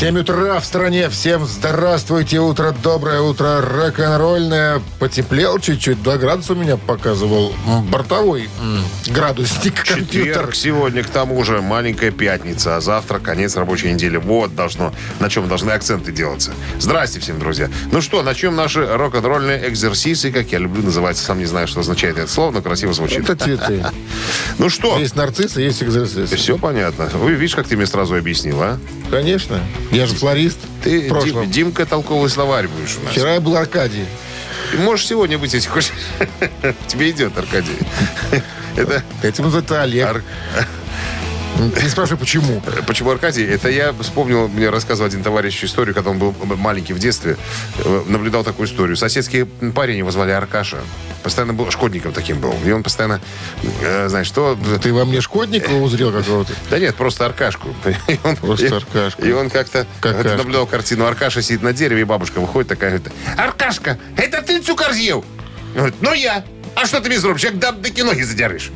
7 утра в стране. Всем здравствуйте. Утро доброе, утро рок-н-ролльное. Потеплел чуть-чуть. 2 градуса у меня показывал бортовой градусник компьютер. Четверг сегодня, к тому же, маленькая пятница, а завтра конец рабочей недели. Вот должно, на чем должны акценты делаться. Здрасте всем, друзья. Ну что, начнем наши рок-н-ролльные экзерсисы, как я люблю называть. Сам не знаю, что означает это слово, но красиво звучит. Это цветы. Ну что, Есть нарциссы, есть экзорцист. все понятно. Вы видишь, как ты мне сразу объяснил, а? Конечно. Я же флорист. Ты. Дим- Димка, толковый словарь будешь у нас. Вчера я был Аркадий. И Можешь сегодня быть, если хочешь. Тебе идет, Аркадий. Это Этим называется Олег. Ар- Не спрашивай, почему. Почему Аркадий? Это я вспомнил, мне рассказывал один товарищ историю, когда он был маленький в детстве, э, наблюдал такую историю. Соседский парень его звали Аркаша. Постоянно был шкодником таким был. И он постоянно, э, знаешь, что... Ты во мне шкодника узрел какого-то? Да нет, просто Аркашку. И он, Просто Аркашку. И он как-то наблюдал картину. Аркаша сидит на дереве, и бабушка выходит такая, говорит, Аркашка, это ты цукор съел? Он говорит, ну я. А что ты зробишь? Як дам таки ноги задерешь.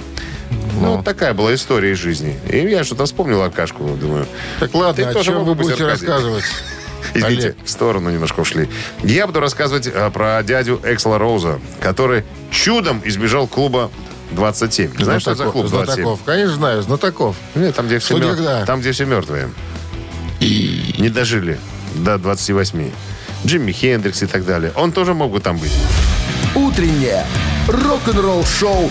Ну, вот такая была история из жизни. И я что-то вспомнил Аркашку, думаю. Так ладно, Ты о тоже чем мог вы будете Аркадий. рассказывать? Извините, Олег. в сторону немножко ушли. Я буду рассказывать э, про дядю Эксла Роуза, который чудом избежал клуба 27. Знаешь, что это за клуб 27? Знатоков. Конечно, знаю, знатоков. Нет, там, где все, Что, мер- там, где все мертвые. Не дожили до 28. Джимми Хендрикс и так далее. Он тоже мог бы там быть. «Утреннее рок-н-ролл-шоу»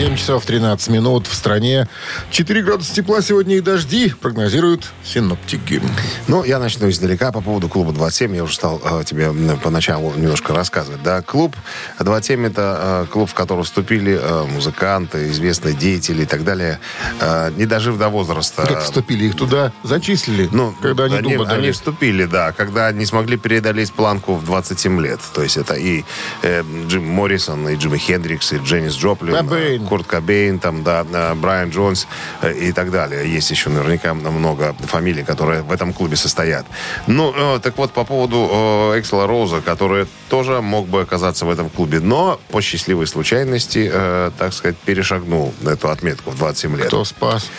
7 часов 13 минут в стране. 4 градуса тепла сегодня и дожди, прогнозируют синоптики. Ну, я начну издалека по поводу клуба 27. Я уже стал э, тебе поначалу немножко рассказывать. Да, клуб 27 это э, клуб, в который вступили э, музыканты, известные деятели и так далее, э, не дожив до возраста. Как вступили их туда, зачислили, Ну, когда они, они, они вступили, да, когда не смогли преодолеть планку в 27 лет. То есть это и э, Джим Моррисон, и Джимми Хендрикс, и Дженнис Джоплин, э, Курт Кобейн, там, да, э, Брайан Джонс э, и так далее. Есть еще наверняка много фамилий, которые в этом клубе состоят. Ну, э, так вот, по поводу Эксела Роуза, который тоже мог бы оказаться в этом клубе, но по счастливой случайности, так сказать, перешагнул эту отметку в 27 лет. Кто спас?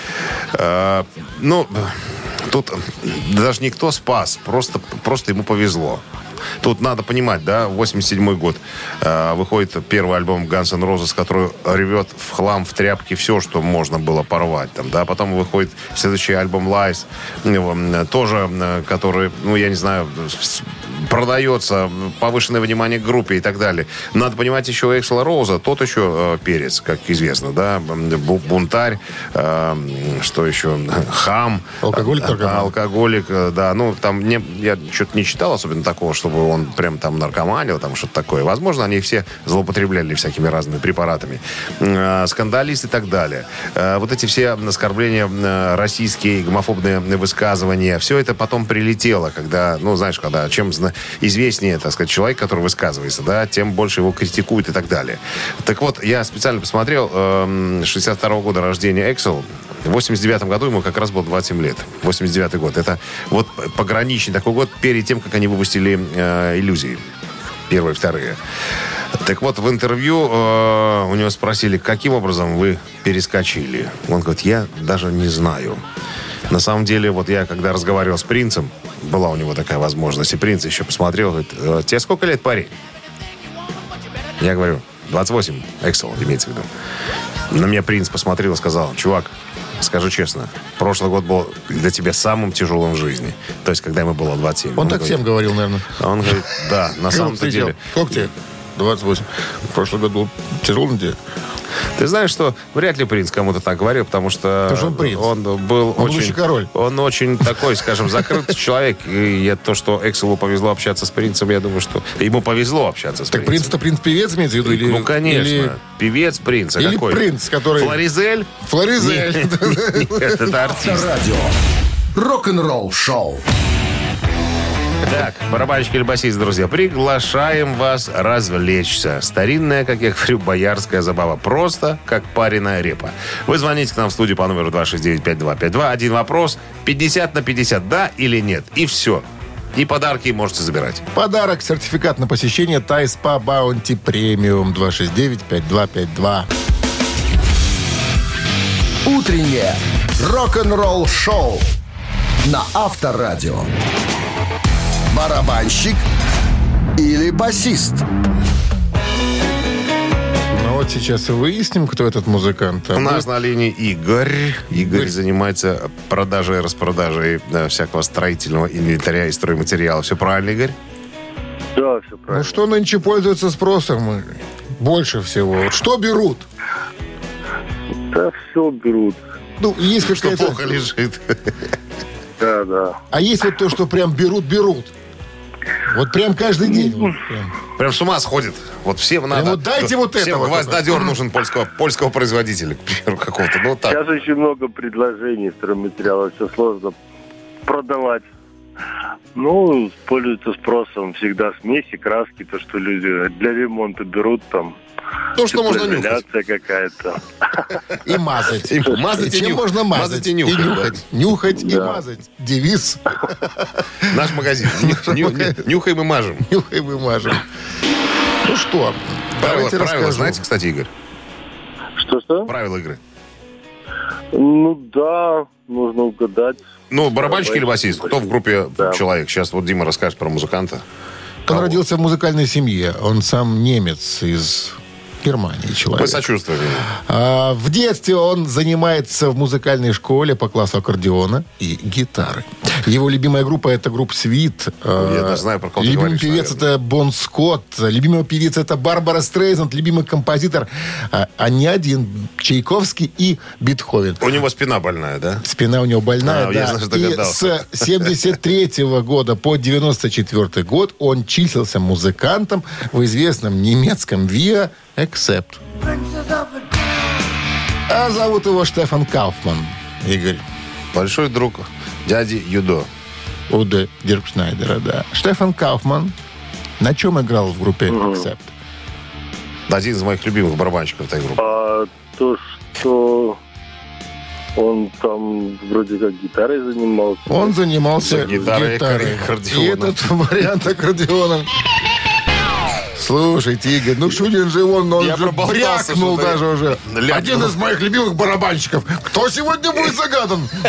Ну, тут даже никто спас, просто, просто ему повезло. Тут надо понимать, да, 87 год э, выходит первый альбом Guns N' Roses, который ревет в хлам, в тряпке все, что можно было порвать. Там, да. Потом выходит следующий альбом Lies, э, тоже, э, который, ну, я не знаю, продается, повышенное внимание к группе и так далее. Надо понимать еще Эксела Роуза, тот еще э, перец, как известно, да, бу- бунтарь, э, что еще, хам. Алкоголик, А. Алкоголик, э, да, ну, там не, я что-то не читал особенно такого, чтобы он прям там наркоманил, там что-то такое. Возможно, они все злоупотребляли всякими разными препаратами. Э, Скандалист и так далее. Э, Вот эти все оскорбления э, российские, гомофобные высказывания, все это потом прилетело, когда, ну, знаешь, когда чем известнее, так сказать, человек, который высказывается, да, тем больше его критикуют и так далее. Так вот, я специально посмотрел, эм, 62 года рождения Эксел, в 89 году ему как раз было 27 лет. 89 год. Это вот пограничный такой год перед тем, как они выпустили э, «Иллюзии». Первые, вторые. Так вот, в интервью э, у него спросили, каким образом вы перескочили. Он говорит, я даже не знаю. На самом деле, вот я, когда разговаривал с принцем, была у него такая возможность, и принц еще посмотрел, говорит, «Э, тебе сколько лет, парень? Я говорю, 28, Эксел имеется в виду. На меня принц посмотрел и сказал, чувак, скажу честно, прошлый год был для тебя самым тяжелым в жизни. То есть, когда ему было 27. Он так говорит- всем говорил, наверное. Он говорит, да, на самом-то деле. Сколько тебе? 28. Прошлый год был тяжелый тебе. Ты знаешь, что вряд ли принц кому-то так говорил, потому что Потому что он принц. он был Он очень... король. Он очень такой, скажем, закрытый человек. И я, то, что Экселу повезло общаться с принцем, я думаю, что ему повезло общаться с Так принцем. принц-то принц-певец имеется в виду? Или, ну, конечно. Или Певец принца. или какой? принц, который... Флоризель? Флоризель. Нет, это артист. Рок-н-ролл шоу. Так, барабанщик или басист, друзья, приглашаем вас развлечься. Старинная, как я говорю, боярская забава. Просто как пареная репа. Вы звоните к нам в студию по номеру 269-5252. Один вопрос. 50 на 50, да или нет? И все. И подарки можете забирать. Подарок, сертификат на посещение Тайспа Баунти Премиум 269-5252. Утреннее рок-н-ролл-шоу на Авторадио. Барабанщик или басист? Ну вот сейчас и выясним, кто этот музыкант. А У нас на линии Игорь. Игорь занимается продажей и распродажей да, всякого строительного инвентаря и стройматериала. Все правильно, Игорь? Да, все Ну правильно. что нынче пользуется спросом? Игорь? Больше всего. Что берут? Да, все берут. Ну, есть Что плохо лежит. Да, да. А есть вот то, что прям берут-берут. Вот прям каждый день. вот прям. Прям с ума сходит. Вот всем надо... вот дайте вот это Всем вот гвоздодер нужен польского, польского производителя, к примеру, какого-то. Ну, вот так. Сейчас очень много предложений стройматериалов, все сложно продавать. Ну, пользуются спросом всегда смеси, краски, то, что люди для ремонта берут там. То, что можно нюхать. Какая-то. И мазать. И мазать и чем нюхать. можно мазать? Мазать и нюхать, да. нюхать. Нюхать и Да. мазать. Девиз. Наш магазин. Ню- ню- ню- Нюхаем и мажем. Нюхаем и мажем. Ну что, Правила, давайте правила расскажу. знаете, кстати, Игорь? Что-что? Правила игры. Ну да, нужно угадать. Ну, барабанщик или басист? Кто в группе Да. человек? Сейчас вот Дима расскажет про музыканта. Он родился в музыкальной семье. Он сам немец из Германии Мы человек. сочувствуем. ему. А, в детстве он занимается в музыкальной школе по классу аккордеона и гитары. Его любимая группа это группа Свит. Я даже знаю, про кого Любимый говоришь, певец наверное. это Бон Скотт. Любимый певец это Барбара Стрейзанд. Любимый композитор а, не один Чайковский и Бетховен. У него спина больная, да? Спина у него больная, А, я, да. знаешь, И догадался. с 73 года по 94 год он числился музыкантом в известном немецком ВИА Accept. А зовут его Штефан Кауфман. Игорь. Большой друг дяди Юдо. Уде Диркшнайдера, да. Штефан Кауфман на чем играл в группе Accept? Один из моих любимых барабанщиков этой группы. А то, что он там вроде как гитарой занимался. Он занимался За гитарой и гитарой. аккордеоном. И этот вариант аккордеоном. Слушайте, Игорь, ну Шунин же он, он Я же брякнул даже уже. Ляпнул. Один из моих любимых барабанщиков. Кто сегодня будет загадан?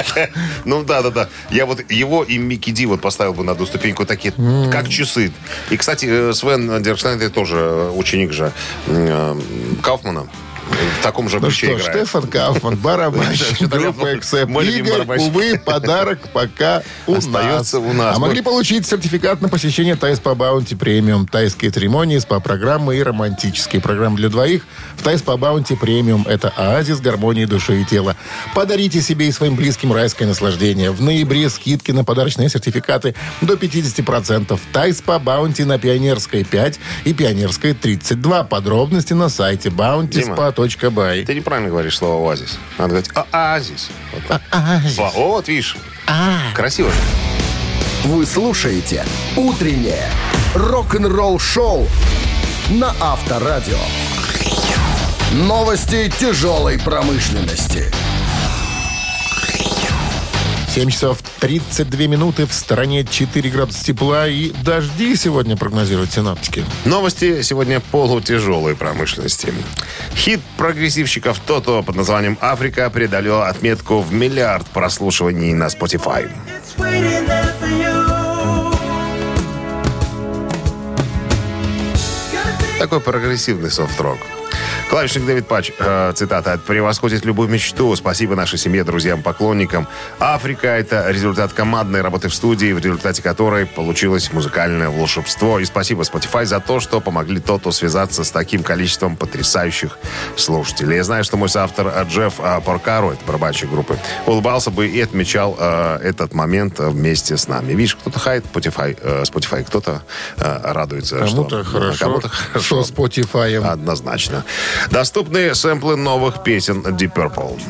Ну да, да, да. Я вот его и Микки Ди вот поставил бы на одну ступеньку такие, как часы. И, кстати, э, Свен Диркшнайдер тоже э, ученик же э, Кауфмана. В таком же Ну ключе что, играет. Штефан Кауфман, барабанщик группы любимый Игорь, увы, подарок пока у нас. Остается у нас. А могли получить сертификат на посещение Тай СПА Баунти премиум. Тайские церемонии, СПА-программы и романтические программы для двоих. В Тай СПА Баунти премиум это оазис гармонии души и тела. Подарите себе и своим близким райское наслаждение. В ноябре скидки на подарочные сертификаты до 50%. Тай СПА Баунти на Пионерской 5 и Пионерской 32. Подробности на сайте bountyspa.by. Ты неправильно говоришь слово «оазис». Надо говорить «оазис». Вот, так. О, вот видишь. Красиво. Вы слушаете «Утреннее рок-н-ролл-шоу» на Авторадио. Новости тяжелой промышленности. 7 часов 32 минуты. В стороне 4 градуса тепла и дожди сегодня прогнозируют синаптики. Новости сегодня полутяжелой промышленности. Хит прогрессивщиков Тото под названием «Африка» преодолел отметку в миллиард прослушиваний на Spotify. Такой прогрессивный софт-рок. Клавишник Дэвид Патч, э, цитата, «Превосходит любую мечту. Спасибо нашей семье, друзьям, поклонникам. Африка — это результат командной работы в студии, в результате которой получилось музыкальное волшебство. И спасибо Spotify за то, что помогли Тоту связаться с таким количеством потрясающих слушателей. Я знаю, что мой соавтор э, Джефф э, Поркаро, это барабанщик группы, улыбался бы и отмечал э, этот момент вместе с нами. Видишь, кто-то хает Spotify, э, Spotify кто-то э, радуется. Кому-то что, хорошо, Кому-то хорошо. что Spotify. Однозначно. Доступны сэмплы новых песен Deep Purple.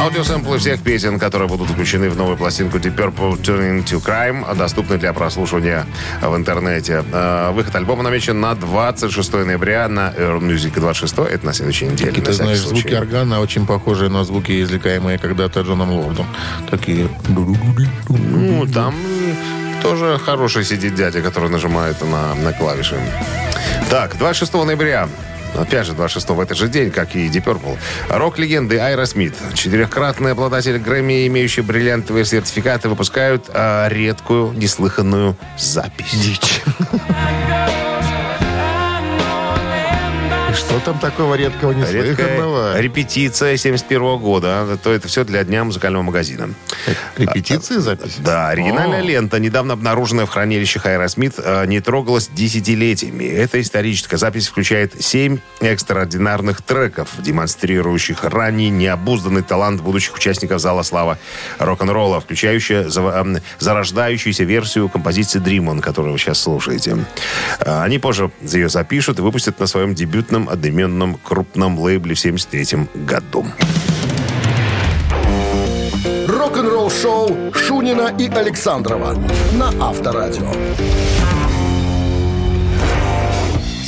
Аудиосэмплы всех песен, которые будут включены в новую пластинку Deep Purple Turning to Crime, доступны для прослушивания в интернете. Э, выход альбома намечен на 26 ноября на Earl Music 26. Это на следующей неделе. Ты знаешь, звуки органа очень похожие на звуки, извлекаемые когда-то Джоном Лордом. Такие... Ну, там тоже хороший сидит дядя, который нажимает на, на клавиши. Так, 26 ноября Опять же, 26 в этот же день, как и Deep Purple. Рок-легенды Айра Смит, четырехкратный обладатель Грэмми, имеющий бриллиантовые сертификаты, выпускают а, редкую, неслыханную запись. Дичь. Что там такого редкого неслыханного? Редкая репетиция 71 года. А, то это все для Дня музыкального магазина. Репетиции запись? Да, оригинальная лента, недавно обнаруженная в хранилище Хайра Смит, э, не трогалась десятилетиями. Эта историческая запись включает семь экстраординарных треков, демонстрирующих ранний необузданный талант будущих участников Зала Слава рок-н-ролла, включающая за- зарождающуюся версию композиции Dream On, которую вы сейчас слушаете. Э, Они позже ее запишут и выпустят на своем дебютном одноименном крупном лейбле в 73 году. Рок-н-ролл шоу Шунина и Александрова на Авторадио.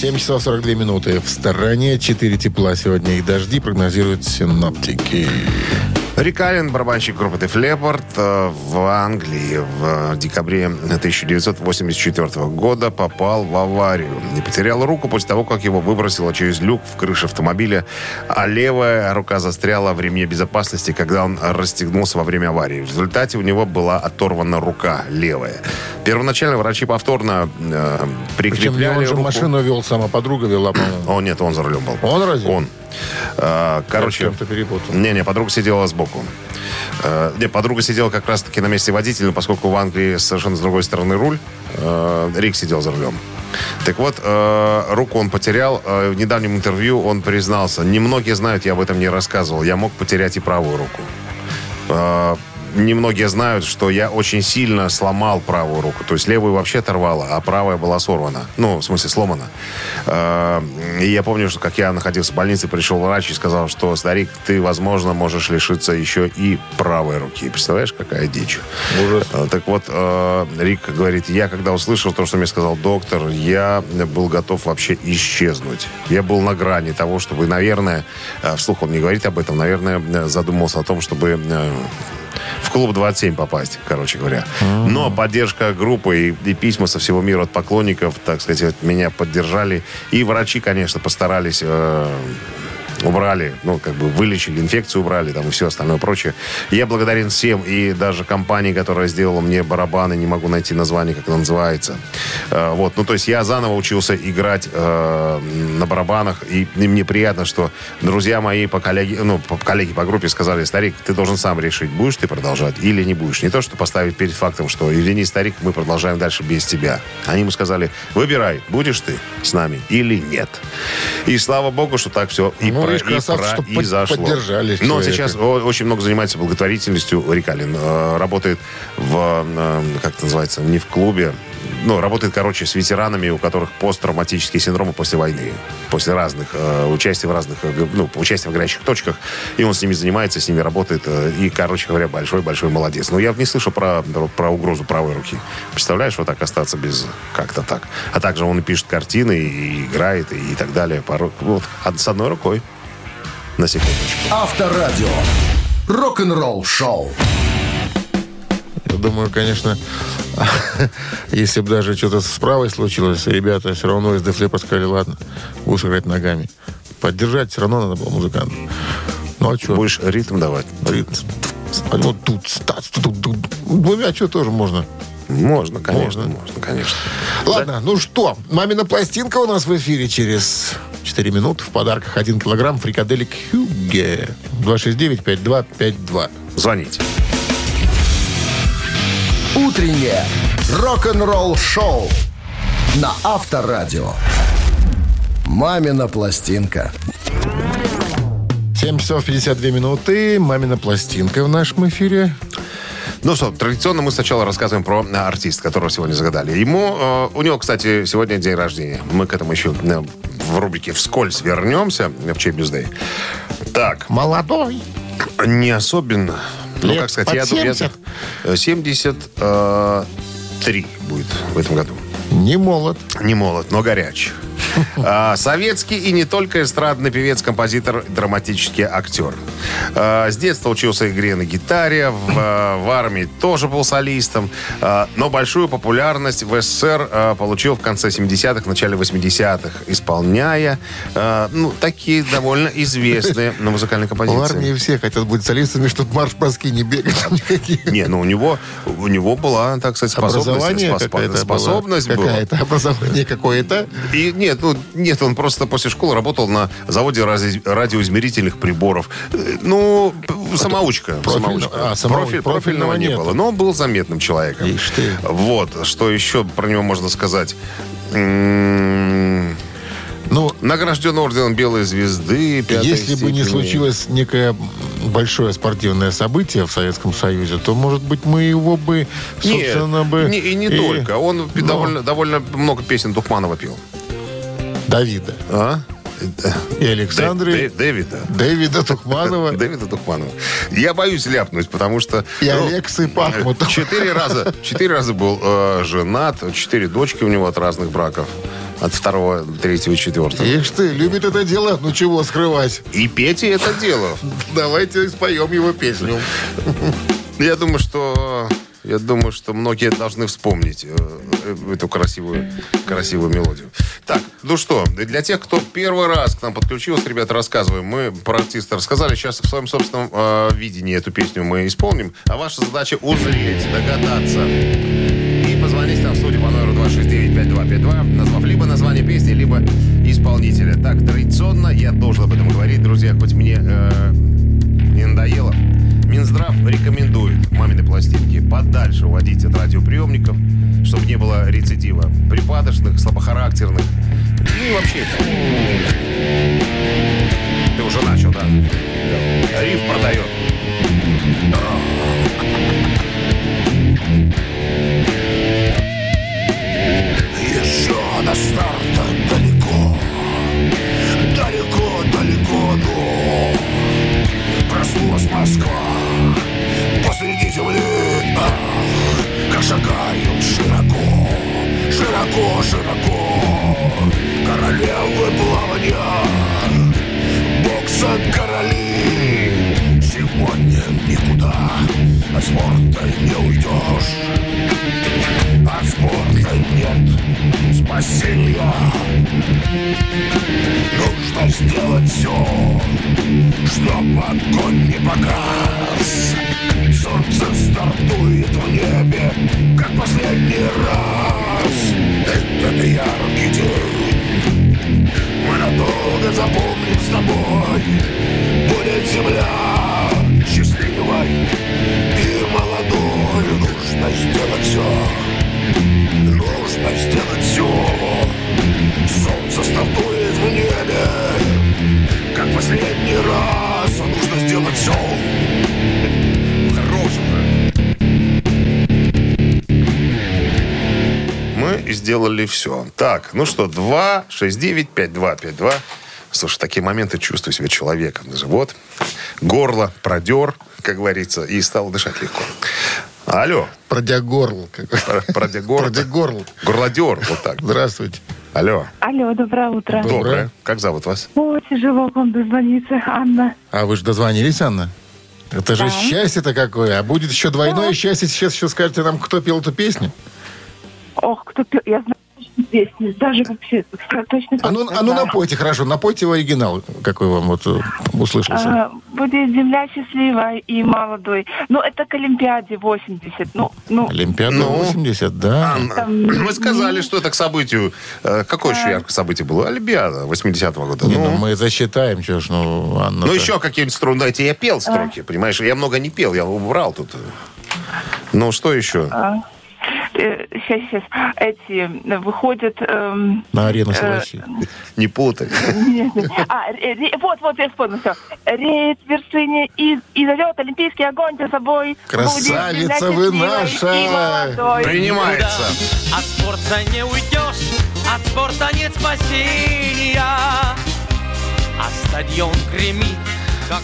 7 часов 42 минуты. В стороне 4 тепла сегодня и дожди прогнозируют синоптики. Рик Аллен, барабанщик группы Def Leppard, э, в Англии в декабре 1984 года попал в аварию и потерял руку после того, как его выбросило через люк в крыше автомобиля, а левая рука застряла в ремне безопасности, когда он расстегнулся во время аварии. В результате у него была оторвана рука левая. Первоначально врачи повторно э, Причем прикрепляли он же руку. машину вел сама, подруга вела, по-моему. О, нет, он за рулем был. Он разве? Он. Э, Короче, чем-то перепутал. не-не, подруга сидела сбоку. Э, Не, подруга сидела как раз-таки на месте водителя, поскольку в Англии совершенно с другой стороны руль, э, Рик сидел за рулем. Так вот, э, руку он потерял. Э, В недавнем интервью он признался. Немногие знают, я об этом не рассказывал. Я мог потерять и правую руку. Э, Немногие знают, что я очень сильно сломал правую руку. То есть левую вообще оторвало, а правая была сорвана. Ну, в смысле, сломана. Э, И я помню, что как я находился в больнице, пришел врач и сказал, что, старик, ты, возможно, можешь лишиться еще и правой руки. Представляешь, какая дичь? Ужас. Э, Так вот, э, Рик говорит, я когда услышал то, что мне сказал доктор, я был готов вообще исчезнуть. Я был на грани того, чтобы, наверное, вслух он не говорит об этом, наверное, задумался о том, чтобы в клуб 27 попасть, короче говоря. Но поддержка группы и, и письма со всего мира от поклонников, так сказать, меня поддержали. И врачи, конечно, постарались... э, убрали, ну, как бы вылечили, инфекцию убрали, там, и все остальное прочее. Я благодарен всем, и даже компании, которая сделала мне барабаны, не могу найти название, как это называется. Э, вот, ну, то есть я заново учился играть э, на барабанах, и, и мне приятно, что друзья мои по коллеги, ну, по коллеги по группе сказали, старик, ты должен сам решить, будешь ты продолжать или не будешь. Не то, что поставить перед фактом, что, извини, старик, мы продолжаем дальше без тебя. Они ему сказали, выбирай, будешь ты с нами или нет. И слава богу, что так все и, Ну, про, видишь, и, красавцы, про- и под- зашло. поддержали Но человека. сейчас очень много занимается благотворительностью. Рикалин э, работает в, э, как это называется, не в клубе, ну, работает, короче, с ветеранами, у которых посттравматические синдромы после войны, после разных, э, участия в разных, э, ну, участия в горячих точках, и он с ними занимается, с ними работает, э, и, короче говоря, большой-большой молодец. Но я не слышал про, про угрозу правой руки. Представляешь, вот так остаться без как-то так. А также он и пишет картины, и играет, и, и так далее. Порой- вот, с одной рукой. На секундочку. Авторадио. Рок-н-ролл шоу. Я думаю, конечно, если бы даже что-то с правой случилось, ребята все равно из Дефлепа сказали, ладно, будешь играть ногами. Поддержать все равно надо было музыканта. Ну а что? Будешь ритм давать? Вот тут, стац, тут, тут. Двумя что тоже можно. Можно, конечно, Можно. можно, конечно. Ладно, ну что, мамина пластинка у нас в эфире через 4 минуты. В подарках 1 килограмм фрикаделек Хюгге. 269-5252. Звоните. Утреннее рок-н-ролл шоу на Авторадио. Мамина пластинка. 7 часов 52 минуты. Мамина пластинка в нашем эфире. Ну что, традиционно мы сначала рассказываем про э, артиста, которого сегодня загадали. Ему, э, у него, кстати, сегодня день рождения. Мы к этому еще э, в рубрике «Вскользь» вернемся в чей Бюздей. Так, Молодой, Не особенно. Ну, Лет как сказать, я думаю, я- 70? э, 73 будет в этом году. Не молод. Не молод, но горяч. А, Советский и не только эстрадный певец, композитор, драматический актер. А, С детства учился игре на гитаре, в, а, в армии тоже был солистом, но большую популярность в СССР получил в конце 70-х, начале 80-х, исполняя ну, такие довольно известные музыкальные В композиции. армии все хотят быть солистами, чтобы марш-броски не бегать. Не, ну у него, у него была, так сказать, способность. Образование способность была. была. Какая-то образование какое-то. И нет, ну нет, он просто после школы работал на заводе рази- радиоизмерительных приборов. Э, Ну, п- самоучка. Профильно- самоучка. а, самого- Профиль- профильного профильного не было. Но он был заметным человеком. Ишь ты. Вот, что еще про него можно сказать? Ну, Награжден орденом Белой звезды. если бы не степени. случилось некое большое спортивное событие в Советском Союзе, то, может быть, мы его бы, Нет, собственно, бы... не- и не только. Он Ну. довольно, довольно много песен Тухманова пел. Давида А? и Александры, Дэ- Дэ- Дэвида. Дэвида Тухманова Дэвида Тухманова. Я боюсь ляпнуть, потому что... и ну, Алексы Пахмутова. Четыре раза, четыре раза был э, женат, четыре дочки у него от разных браков. От второго, третьего, четвертого. Ишь ты, любит это дело, ну чего скрывать. И Петя это дело. Давайте споем его песню. Я думаю, что... Я думаю, что многие должны вспомнить э, эту красивую, красивую мелодию. Так, ну что, для тех, кто первый раз к нам подключился, ребята, рассказываем. Мы про артиста рассказали. Сейчас в своем собственном э, видении эту песню мы исполним. А ваша задача узреть, догадаться. И позвонить нам в студию по номеру 269-5252, назвав либо название песни, либо исполнителя. Так, традиционно я должен об этом говорить, друзья, хоть мне э, не надоело. Минздрав рекомендует мамины пластинки подальше уводить от радиоприемников, чтобы не было рецидива припадочных, слабохарактерных. Ну и вообще. Ты уже начал, да? Риф продает. Еще до старта шагают широко Широко, широко. Королевы плавания. Бокса короли. Сегодня никуда От спорта не уйдешь от спорта нет спасения Нужно сделать все, чтоб огонь не погас Солнце стартует в небе, как последний раз. Этот яркий день мы надолго запомним с тобой Будет земля счастливой Нужно сделать все Нужно сделать все Солнце стартует в небе Как последний раз Нужно сделать все Хорошего. Мы сделали все. Так, ну что, 2, 6, 9, 5, 2, 5, 2. Слушай, такие моменты чувствую себя человеком. Даже вот, горло продер, как говорится, и стал дышать легко. Алло, Продягорл. как- про- продегор. Продягорл. Горлодер, вот так. Здравствуйте. Алло, Алло, доброе утро. Доброе. доброе. Как зовут вас? О, тяжело к вам дозвониться, Анна. А вы же дозвонились, Анна? Это же Да. счастье-то какое. А будет еще двойное счастье. Сейчас еще скажете нам, кто пел эту песню. Ох, кто пел, я знаю песню, даже вообще точно А ну, а ну напойте, хорошо. Напойте в оригинал, какой вам вот э, услышался. А, Будет земля счастливая и молодой. Ну, это к Олимпиаде 80. Ну, ну, Олимпиада Ну, 80, да. Анна, Там- мы сказали, что это к событию. э, Какое еще яркое событие было? Олимпиада 80-го года. Не, Ну, ну мы засчитаем, что ж, ну, Анна. Ну, еще какие-нибудь струны. Дайте, я пел строки, понимаешь? Я много не пел, я убрал тут. Ну, что еще? Сейчас, сейчас, эти э, выходят... эм, На арену э, согласись. Не путай. нет, нет. А, вот, вот, я вспомнила все. Рейд в вершине и, и зовет олимпийский огонь за собой. Красавица вы наша! Принимается. От спорта не уйдешь, от спорта нет спасения. А стадион гремит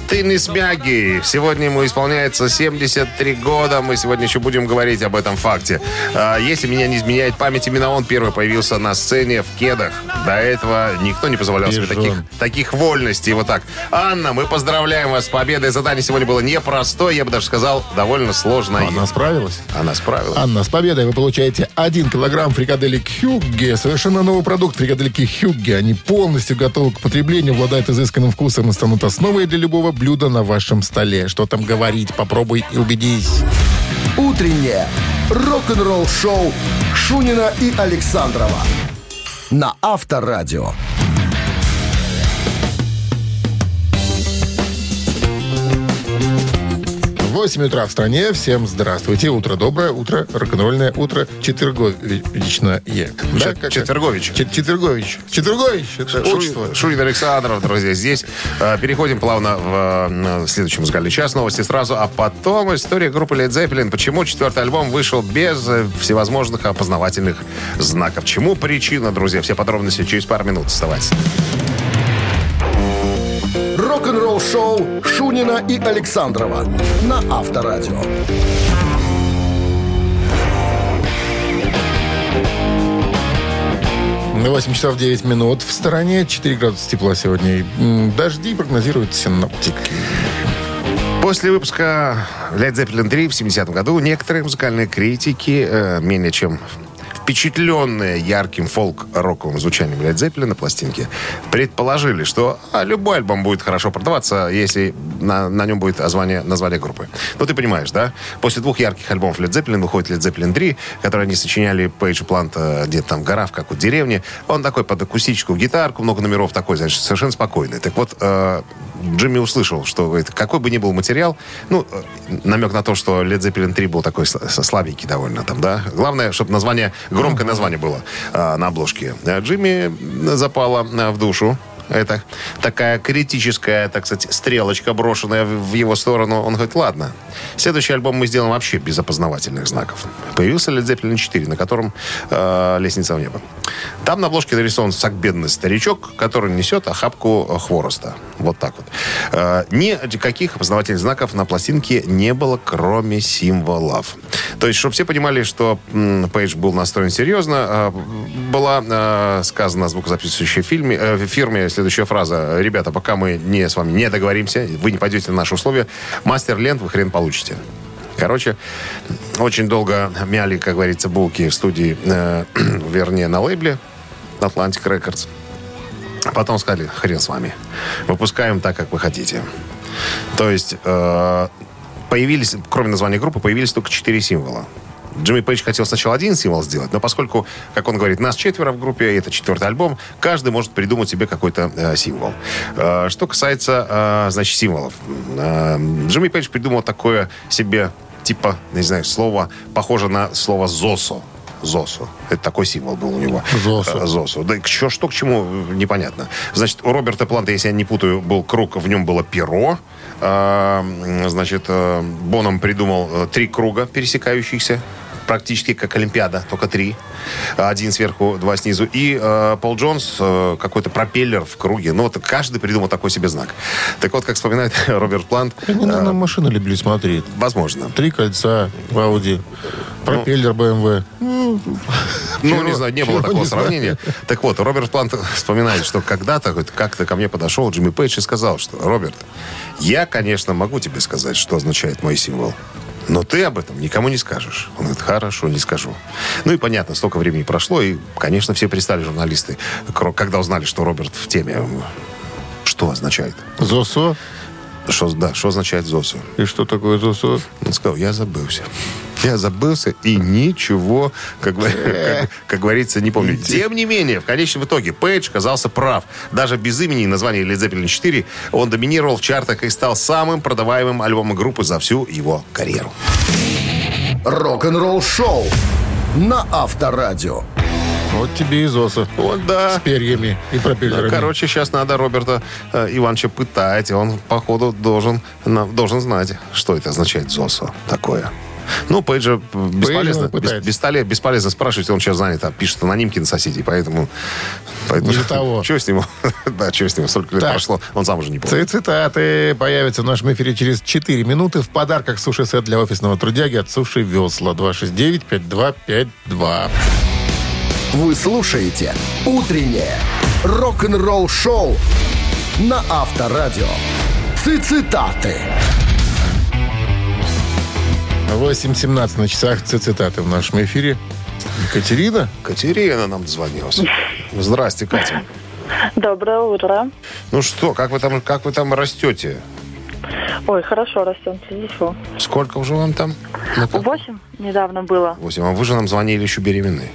Ты не смяги. Сегодня ему исполняется 73 года. Мы сегодня еще будем говорить об этом факте. А, Если меня не изменяет память, именно он первый появился на сцене в кедах. До этого никто не позволял себе таких, таких вольностей. Вот так. Анна, мы поздравляем вас с победой. Задание сегодня было непростое, я бы даже сказал, довольно сложное. Она справилась. Она справилась. Анна, с победой вы получаете 1 килограмм фрикаделек Хюгге. Совершенно новый продукт фрикадельки Хюгге. Они полностью готовы к потреблению, обладают изысканным вкусом и станут основой для любого блюда на вашем столе. Что там говорить? Попробуй и убедись. Утреннее рок-н-ролл-шоу Шунина и Александрова на Авторадио. 8 утра в стране. Всем здравствуйте. Утро доброе, утро рок-н-ролльное, утро четверговичное. Да, как- Четвергович. Чет- Четвергович. Четвергович. Это отчество. Шурин, Шурин Александров, друзья, здесь. Э, Переходим плавно в э, следующий музыкальный час. Новости сразу, а потом история группы Led Zeppelin. Почему четвертый альбом вышел без э, всевозможных опознавательных знаков? Чему причина, друзья? Все подробности через пару минут. Оставайтесь. Рок-н-ролл-шоу Шунина и Александрова на Авторадио. 8 часов 9 минут. В стороне 4 градуса тепла сегодня. Дожди прогнозируют синоптики. После выпуска Led Zeppelin 3 в 70-м году некоторые музыкальные критики, э, менее чем впечатленные ярким фолк-роковым звучанием Led Zeppelin на пластинке, предположили, что а, любой альбом будет хорошо продаваться, если на, на нем будет название, название группы. Ну, ты понимаешь, да? После двух ярких альбомов Led Zeppelin выходит Led Zeppelin 3, который они сочиняли Пейдж и Плант э, где-то там в горах, в какой-то деревне. Он такой под акустическую гитарку, много номеров такой, значит, совершенно спокойный. Так вот, э, Джимми услышал, что говорит, какой бы ни был материал, ну, э, намек на то, что Led Zeppelin 3 был такой слабенький довольно там, да. Главное, чтобы название, громкое название было э, на обложке. А Джимми запала э, в душу. Это такая критическая, так сказать, стрелочка, брошенная в его сторону. Он говорит, ладно, следующий альбом мы сделаем вообще без опознавательных знаков. Появился Led Zeppelin 4, на котором э, «Лестница в небо». Там на обложке нарисован сагбедный старичок, который несет охапку хвороста. Вот так вот. Э, никаких опознавательных знаков на пластинке не было, кроме символов. То есть, чтобы все понимали, что Пейдж был настроен серьезно, э, была э, сказана звукозаписывающей фильме, э, фирме следующая фраза. Ребята, пока мы не с вами не договоримся, вы не пойдете на наши условия, мастер лент вы хрен получите. Короче, очень долго мяли, как говорится, булки в студии, э, вернее, на лейбле Atlantic Records. Потом сказали, хрен с вами. Выпускаем так, как вы хотите. То есть э, появились, кроме названия группы, появились только четыре символа. Джимми Пейдж хотел сначала один символ сделать, но поскольку, как он говорит, нас четверо в группе, и это четвертый альбом, каждый может придумать себе какой-то э, символ. Э, что касается, э, значит, символов. Э, Джимми Пейдж придумал такое себе, типа, не знаю, слово, похоже на слово «зосо». Зосу. Это такой символ был у него. Зосу. Э, Зосу. Да чё- что к чему, э, непонятно. Значит, у Роберта Планта, если я не путаю, был круг, в нем было перо. М, Значит, э, Боном придумал э, три круга пересекающихся практически как Олимпиада, только три. Один сверху, два снизу. И э, Пол Джонс, э, какой-то пропеллер в круге. Ну, вот каждый придумал такой себе знак. Так вот, как вспоминает Роберт Плант, Они, наверное, машины любили смотреть. возможно. Три кольца в Ауди. Пропеллер BMW. Ну, Чего- не знаю, не было такого сравнения. Так вот, Роберт Плант вспоминает, что когда-то как-то ко мне подошел Джимми Пейдж и сказал, что, Роберт, я, конечно, могу тебе сказать, что означает мой символ. Но ты об этом никому не скажешь. Он говорит, хорошо, не скажу. Ну и понятно, столько времени прошло, и, конечно, все пристали журналисты, когда узнали, что Роберт в теме. Что означает? ЗОСО. Что, да, что означает ЗОСу? И что такое ЗОСО? Он сказал, я забылся. Я забылся и ничего, как, говор- как- как говорится, не помню. Тем не менее, в конечном итоге Пейдж оказался прав. Даже без имени и названия Led Zeppelin 4 он доминировал в чартах и стал самым продаваемым альбомом группы за всю его карьеру. Рок-н-ролл-шоу на Авторадио. Вот тебе и ЗОСО. Вот да. С перьями и Ну, пропеллерами. короче, сейчас надо Роберта э, Ивановича пытать. Он, походу, должен, на- должен знать, что это означает ЗОСО такое. Ну, Пейджер э, бесполезно, бес- бестоле- бесполезно спрашивать, он сейчас занят, а пишет анонимки на соседей, поэтому... поэтому Не того. Что с ним? да, что с ним? Столько лет Так. прошло, он сам уже не помнит. Цитаты появятся в нашем эфире через 4 минуты. В подарках суши-сет для офисного трудяги от Суши Весла. 269-5252. Вы слушаете «Утреннее рок-н-ролл-шоу» на Авторадио. Цитаты. 8.17 на часах цитаты в нашем эфире. Екатерина? Катерина нам дозвонилась. Здрасте, Катя. Доброе утро. Ну что, как вы там, как вы там растете? Ой, хорошо растем, хорошо. Сколько уже вам там? Восемь недавно было. Восемь. А вы же нам звонили еще беременные.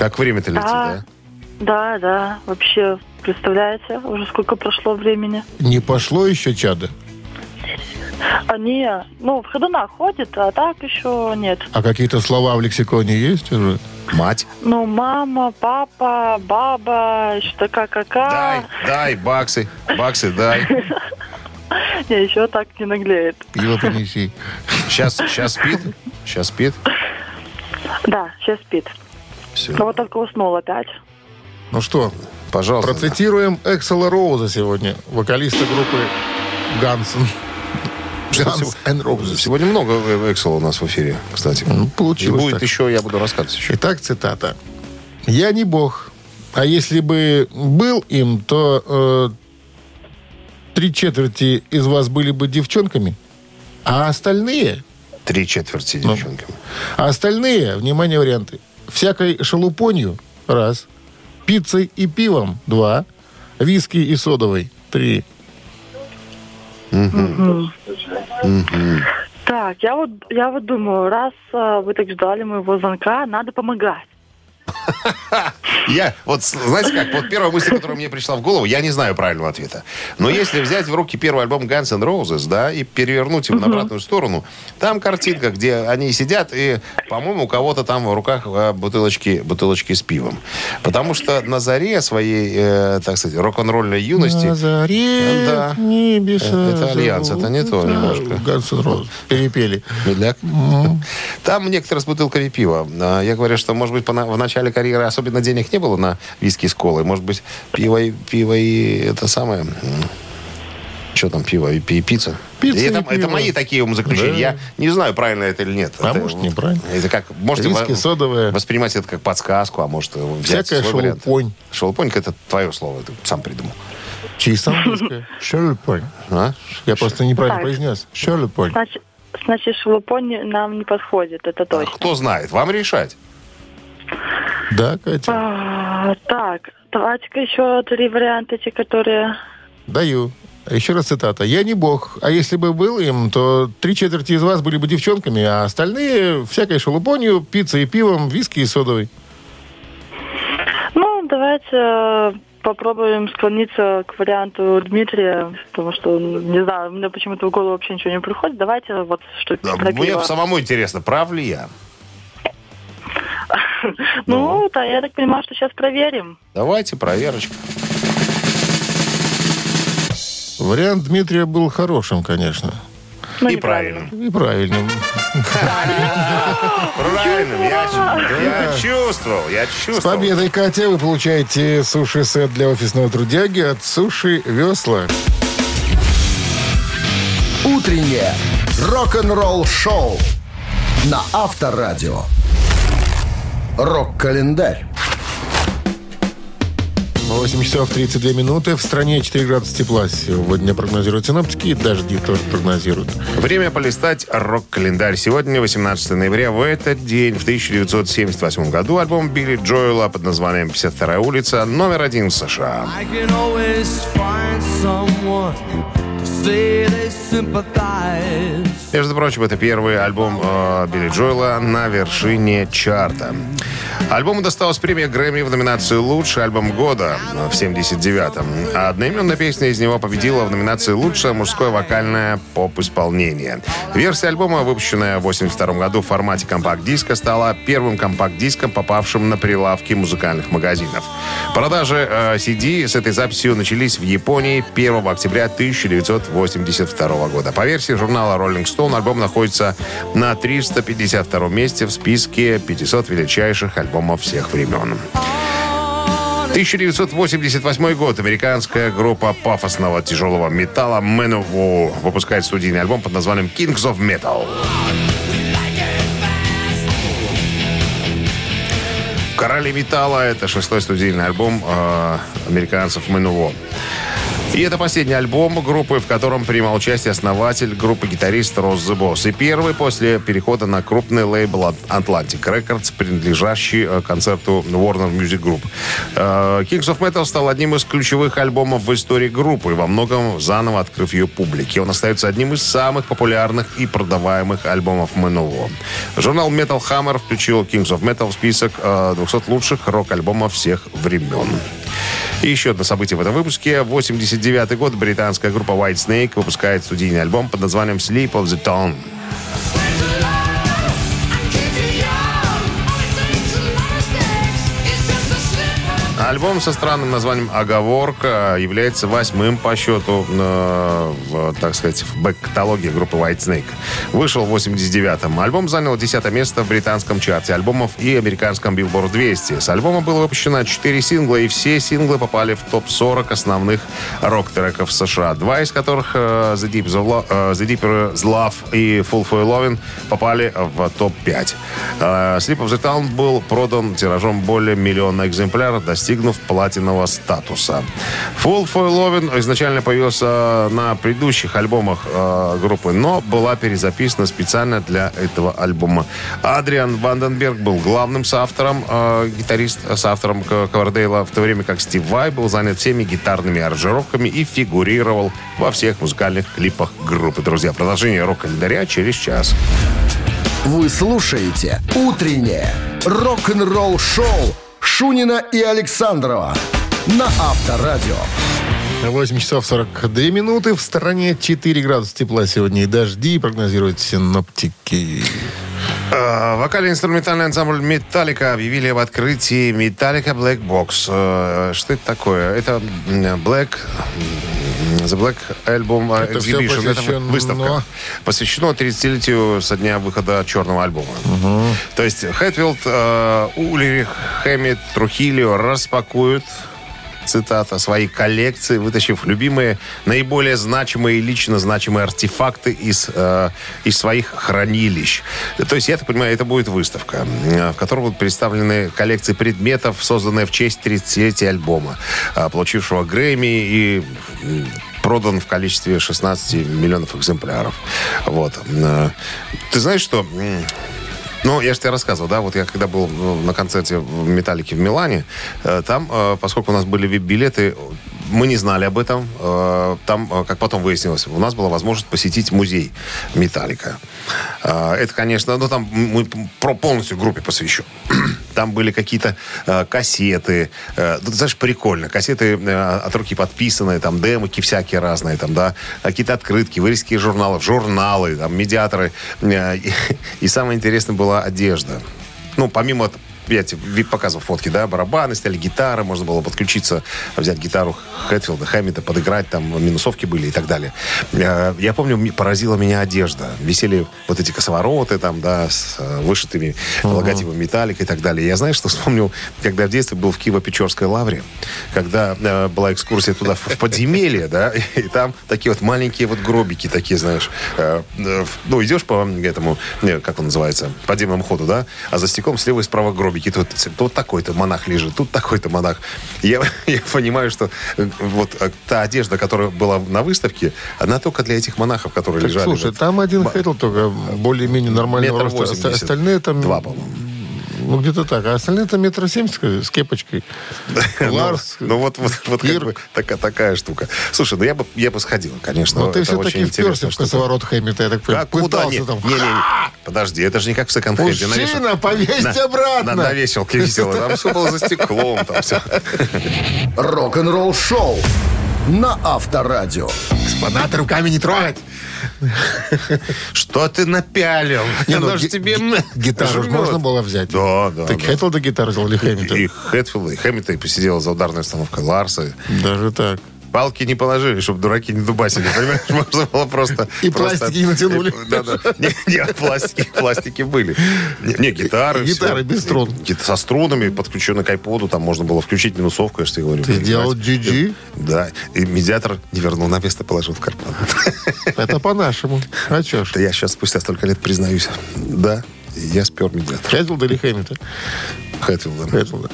Как время-то летит, Да. да? Да, да. Вообще, представляете, уже сколько прошло времени. Не пошло еще чадо? Они, ну, в ходунах ходит, а так еще нет. А какие-то слова в лексиконе есть уже? Мать. Ну, мама, папа, баба, что Дай, кака-кака. дай, баксы, баксы, дай. Не, еще так не наглеет. Пиво принеси. Сейчас, сейчас спит? Сейчас спит? Да, сейчас спит. Все. Но вот только уснул опять. Ну что, Пожалуйста. процитируем Эксела Роуза сегодня, вокалиста группы Гансен. Guns and Roses. Сегодня много Эксела у нас в эфире, кстати. Ну, И получилось будет так. еще, я буду рассказывать еще. Итак, цитата. «Я не бог, а если бы был им, то э, три четверти из вас были бы девчонками, а остальные, Три четверти Ну. девчонками. а остальные, внимание, варианты, всякой шелупонью, раз, пиццей и пивом, два, виски и содовой, три. Так, я вот, я вот думаю, раз а, вы так ждали моего звонка, надо помогать. Я, вот, знаете как, вот первая мысль, которая мне пришла в голову, я не знаю правильного ответа. Но если взять в руки первый альбом Guns N' Roses, да, и перевернуть его на обратную сторону, там картинка, где они сидят, и, по-моему, у кого-то там в руках э, бутылочки, бутылочки с пивом. Потому что на заре своей, э, так сказать, рок-н-ролльной юности... На заре Да. небеса Это Альянс, это не то немножко. Guns N' Roses. Перепели. Медляк. Там некоторые с бутылками пива. А, Я говорю, что, может быть, в начале карьеры особенно денег не было на виски с колой. Может быть, пиво и, пиво и это самое... Что там, пиво и, пи- пицца? Пицца И и это, пиво. это мои такие умозаключения. Да. Я не знаю, правильно это или нет. А Это- может, неправильно. Это как, можете Виски, во- содовая. воспринимать это как подсказку, а может э, взять Всякая свой вариант. шелупонь. Шелупонь – это твое слово, ты сам придумал. Чисто английское. Шелупонь. А? Я просто неправильно Так. произнес. Шелупонь. Значит, значит шелупонь нам не подходит, это А точно. Кто знает, вам решать. Да, Катя? А, так, давайте-ка еще три варианта, эти, которые... Даю. Еще раз цитата. «Я не бог, а если бы был им, то три четверти из вас были бы девчонками, а остальные всякой шелупонью, пиццей и пивом, виски и содовой». Ну, давайте э, попробуем склониться к варианту Дмитрия, потому что, не знаю, мне почему-то в голову вообще ничего не приходит. Давайте вот что Да, Мне самому интересно, прав ли я? Ну, да, я так понимаю, что сейчас проверим. Давайте проверочку. Вариант Дмитрия был хорошим, конечно. Ну, И правильным. И правильным. Правильным. Я, чу- я чувствовал, С чувствовал. победой, Катя, вы получаете суши-сет для офисного трудяги от Суши Весла. Утреннее рок-н-ролл-шоу на Авторадио. Рок-календарь. 8 часов 32 минуты. В стране 4 градуса тепла сегодня прогнозируют синоптики. И дожди тоже прогнозируют. Время полистать рок-календарь. Сегодня 18 ноября. В этот день, в 1978 году, альбом Билли Джоэла под названием «52 улица» номер один в США. I Между прочим, это первый альбом э, Билли Джоэла на вершине чарта. Альбому досталась премия Грэмми в номинации «Лучший альбом года» в 79-м. А одноименная песня из него победила в номинации «Лучшее мужское вокальное поп-исполнение». Версия альбома, выпущенная в 82 году в формате компакт-диска, стала первым компакт-диском, попавшим на прилавки музыкальных магазинов. Продажи э, CD с этой записью начались в Японии 1 октября 1982 года. По версии журнала Rolling Stone альбом находится на 352 месте в списке 500 величайших альбомов всех времен. 1988 год. Американская группа пафосного тяжелого металла Man of War выпускает студийный альбом под названием Kings of Metal. «Короли металла» — это шестой студийный альбом э, американцев Man of War. И это последний альбом группы, в котором принимал участие основатель группы гитарист Росс The Boss. И первый после перехода на крупный лейбл Atlantic Records, принадлежащий э, концерту Warner Music Group. Э, Kings of Metal стал одним из ключевых альбомов в истории группы, во многом заново открыв ее публике. Он остается одним из самых популярных и продаваемых альбомов Manowar. Журнал Metal Hammer включил Kings of Metal в список 200 лучших рок-альбомов всех времен. И еще одно событие в этом выпуске. 89 год британская группа White Snake выпускает студийный альбом под названием Sleep of the Tongue. Альбом со странным названием «Оговорка» является восьмым по счету, э, в, так сказать, в бэк-каталоге группы White Snake. Вышел в 89-м. Альбом занял 10 место в британском чарте альбомов и американском Billboard 200. С альбома было выпущено 4 сингла, и все синглы попали в топ-40 основных рок-треков США. Два из которых, э, The, Deep э, The Deeper Love и Full for Lovin' попали в топ-5. Э, Sleep of the Town был продан тиражом более миллиона экземпляров, достигнув платинового статуса. Full for Lovin' изначально появился на предыдущих альбомах э, группы, но была перезаписана специально для этого альбома. Адриан Ванденберг был главным соавтором, э, гитарист соавтором Ковердейла, в то время как Стив Вай был занят всеми гитарными аранжировками и фигурировал во всех музыкальных клипах группы. Друзья, продолжение рок-календаря через час. Вы слушаете «Утреннее рок-н-ролл-шоу» Шунина и Александрова на Авторадио. 8 часов 42 минуты. В стороне 4 градуса тепла сегодня и дожди, прогнозируют синоптики. Э, Вокально-инструментальный ансамбль «Металлика» объявили об открытии «Металлика Black Box». Э, Что это такое? Это Black... The Black Album Это всё Exhibition. Это выставка. Посвящено 30-летию со дня выхода черного альбома. То есть Хэтфилд, э, Ульрих, Хэммит, Трухилио распакуют цитата, свои коллекции, вытащив любимые, наиболее значимые и лично значимые артефакты из, э, из своих хранилищ. То есть, я так понимаю, это будет выставка, э, в которой будут представлены коллекции предметов, созданные в честь 30-летия альбома, э, получившего Грэмми и продан в количестве 16 миллионов экземпляров. Вот. Э, Ты знаешь, что... ну, я же тебе рассказывал, да, вот я когда был ну, на концерте в «Металлике» в Милане, э, там, э, поскольку у нас были вип-билеты, мы не знали об этом. Э, Там, э, как потом выяснилось, у нас была возможность посетить музей «Металлика». Э, Это, конечно, ну, там мы про- полностью группе посвящен. Там были какие-то кассеты. Э, ну, знаешь, прикольно. Кассеты от руки подписанные, там демоки всякие разные, там, да, какие-то открытки, вырезки журналов, журналы, там, медиаторы. И самое интересное была одежда. Ну, помимо я тебе показывал фотки, да, барабаны стояли, гитары, можно было подключиться, взять гитару Хэтфилда, Хэммита, подыграть, там минусовки были и так далее. Э, Я помню, поразила меня одежда. Висели вот эти косовороты там, да, с э, вышитыми логотипом Металлика и так далее. Я, знаешь, что вспомнил, когда в детстве был в Киево-Печорской лавре, когда э, была экскурсия туда в подземелье, да, и там такие вот маленькие вот гробики такие, знаешь, ну, идешь по этому, как он называется, подземному ходу, да, а за стеклом слева и справа гробики. Тут, тут такой-то монах лежит, тут такой-то монах. Я, я понимаю, что э, вот э, та одежда, которая была на выставке, она только для этих монахов, которые Так, лежали. слушай, вот. там один Хэтл только более-менее нормального роста. Оста- восемьдесят. Остальные там... Два, по-моему. Ну, где-то так. А остальные-то метр семьдесят с кепочкой. Ларс, Ну, вот, такая, такая штука. Слушай, ну я бы, я бы сходил, конечно. Ну, ты все-таки вперся в косоворот Хэммита, я так понимаю. Как, куда? Пытался там. не, не, не. Подожди, это же не как в секонд-хенде. Мужчина, повесьте на, обратно. на веселке висело. Там все было за стеклом. Там все. Рок-н-ролл шоу на Авторадио. Господа, руками не трогать. Что ты напялил? Не, ну, Оно ж ги- тебе ги- Гитару можно было взять. Да, да. Так да. Хэтфилда гитару взял или Хэммита? И Хэтфилда, и Хэммита и посидел за ударной установкой Ларса. Даже так. Палки не положили, чтобы дураки не дубасили, понимаешь? Можно было просто... И просто- пластики не натянули. И- Да, да. Не, не, пластики, пластики были. Не, гитары. Гитары без струн. Со струнами, подключенной к айподу, там можно было включить минусовку, я же тебе говорю. Ты сделал GG? Да. И медиатор не вернул на место, положил в карман. Это по-нашему. А чё ж? Я сейчас спустя столько лет признаюсь. Да, я спер медиатор. Хэтфилда или Хэммита? Хэтфилда. Хэтфилда.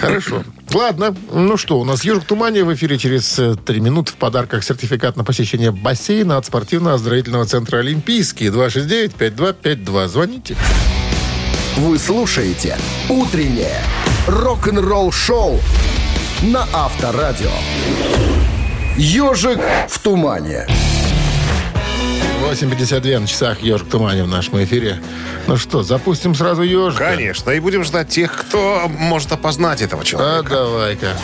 Хорошо. Ладно. Ну что, у нас «Ежик в тумане» в эфире через э, три минуты. В подарках сертификат на посещение бассейна от спортивно-оздоровительного центра «Олимпийский». 269-5252. Звоните. Вы слушаете «Утреннее рок-н-ролл-шоу» на Авторадио. «Ежик в тумане». 8.52 на часах «Ежик тумане» в нашем эфире. Ну что, запустим сразу «Ежика». Конечно. И будем ждать тех, кто может опознать этого А человека. давай-ка.